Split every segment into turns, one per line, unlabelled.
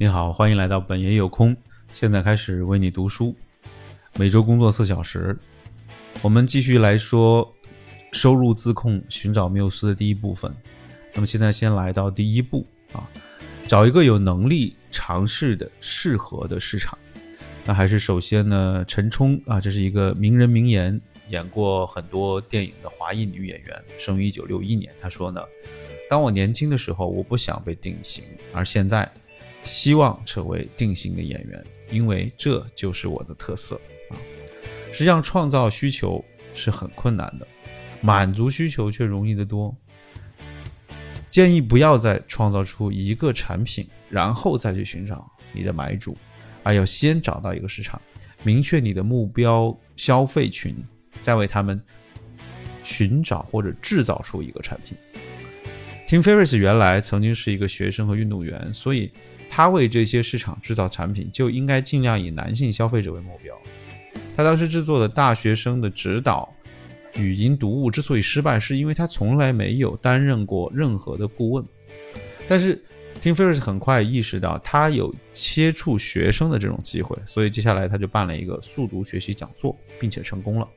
你好，欢迎来到本爷有空。现在开始为你读书，每周工作四小时。我们继续来说收入自控，寻找缪斯的第一部分。那么现在先来到第一步啊，找一个有能力尝试的适合的市场。那还是首先呢，陈冲啊，这是一个名人名言，演过很多电影的华裔女演员，生于一九六一年。她说呢，当我年轻的时候，我不想被定型，而现在希望成为定型的演员，因为这就是我的特色啊。实际上，创造需求是很困难的，满足需求却容易得多。建议不要再创造出一个产品，然后再去寻找你的买主，而要先找到一个市场，明确你的目标消费群，再为他们寻找或者制造出一个产品。Tim Ferriss 原来曾经是一个学生和运动员，所以他为这些市场制造产品，就应该尽量以男性消费者为目标。他当时制作的大学生的指导。语音读物之所以失败，是因为他从来没有担任过任何的顾问。但是，Tim Ferriss 很快意识到他有接触学生的这种机会，所以接下来他就办了一个速读学习讲座，并且成功了。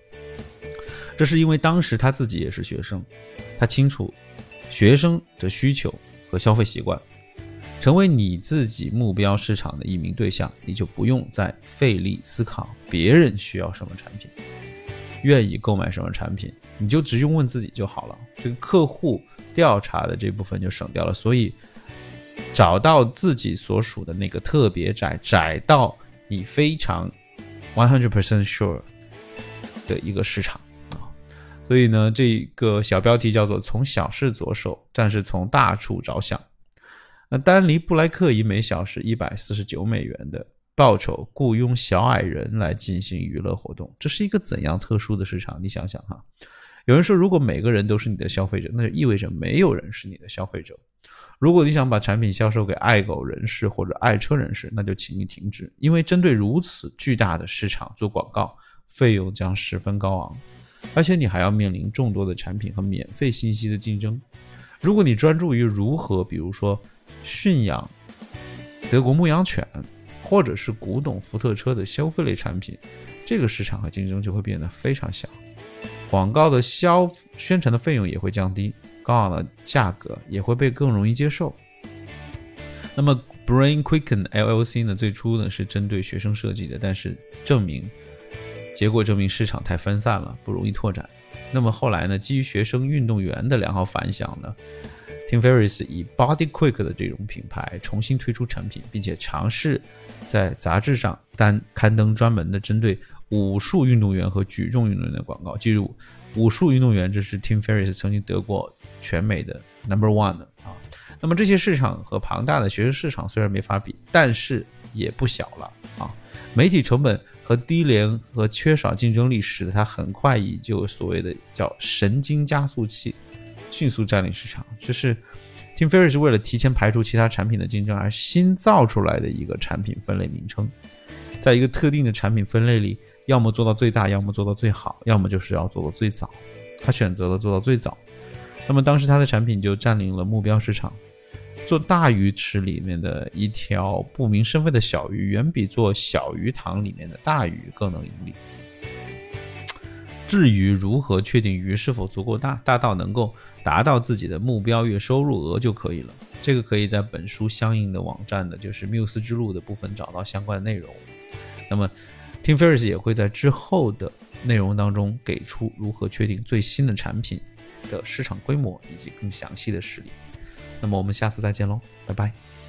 这是因为当时他自己也是学生，他清楚学生的需求和消费习惯。成为你自己目标市场的一名对象，你就不用再费力思考别人需要什么产品。愿意购买什么产品，你就直接问自己就好了。这个客户调查的这部分就省掉了。所以，找到自己所属的那个特别窄，窄到你非常 one hundred percent sure 的一个市场啊。所以呢，这个小标题叫做“从小事着手，但是从大处着想”。那丹尼布莱克以每小时一百四十九美元的。报酬雇佣小矮人来进行娱乐活动，这是一个怎样特殊的市场？你想想哈。有人说，如果每个人都是你的消费者，那就意味着没有人是你的消费者。如果你想把产品销售给爱狗人士或者爱车人士，那就请你停止，因为针对如此巨大的市场做广告，费用将十分高昂，而且你还要面临众多的产品和免费信息的竞争。如果你专注于如何，比如说驯养德国牧羊犬。或者是古董福特车的消费类产品，这个市场和竞争就会变得非常小，广告的消宣传的费用也会降低，高昂的价格也会被更容易接受。那么，Brain Quicken LLC 呢？最初呢是针对学生设计的，但是证明结果证明市场太分散了，不容易拓展。那么后来呢，基于学生运动员的良好反响呢？Tim Ferriss 以 Body Quick 的这种品牌重新推出产品，并且尝试在杂志上单刊登专门的针对武术运动员和举重运动员的广告。记住，武术运动员这是 Tim Ferriss 曾经得过全美的 Number One 的啊。那么这些市场和庞大的学生市场虽然没法比，但是也不小了啊。媒体成本和低廉和缺少竞争力，使得它很快以就所谓的叫神经加速器。迅速占领市场，这是 Tim Ferriss 为了提前排除其他产品的竞争而新造出来的一个产品分类名称。在一个特定的产品分类里，要么做到最大，要么做到最好，要么就是要做到最早。他选择了做到最早，那么当时他的产品就占领了目标市场。做大鱼池里面的一条不明身份的小鱼，远比做小鱼塘里面的大鱼更能盈利。至于如何确定鱼是否足够大，大到能够达到自己的目标月收入额就可以了。这个可以在本书相应的网站的，就是缪斯之路的部分找到相关的内容。那么，Tim Ferris 也会在之后的内容当中给出如何确定最新的产品的市场规模以及更详细的实例。那么我们下次再见喽，拜拜。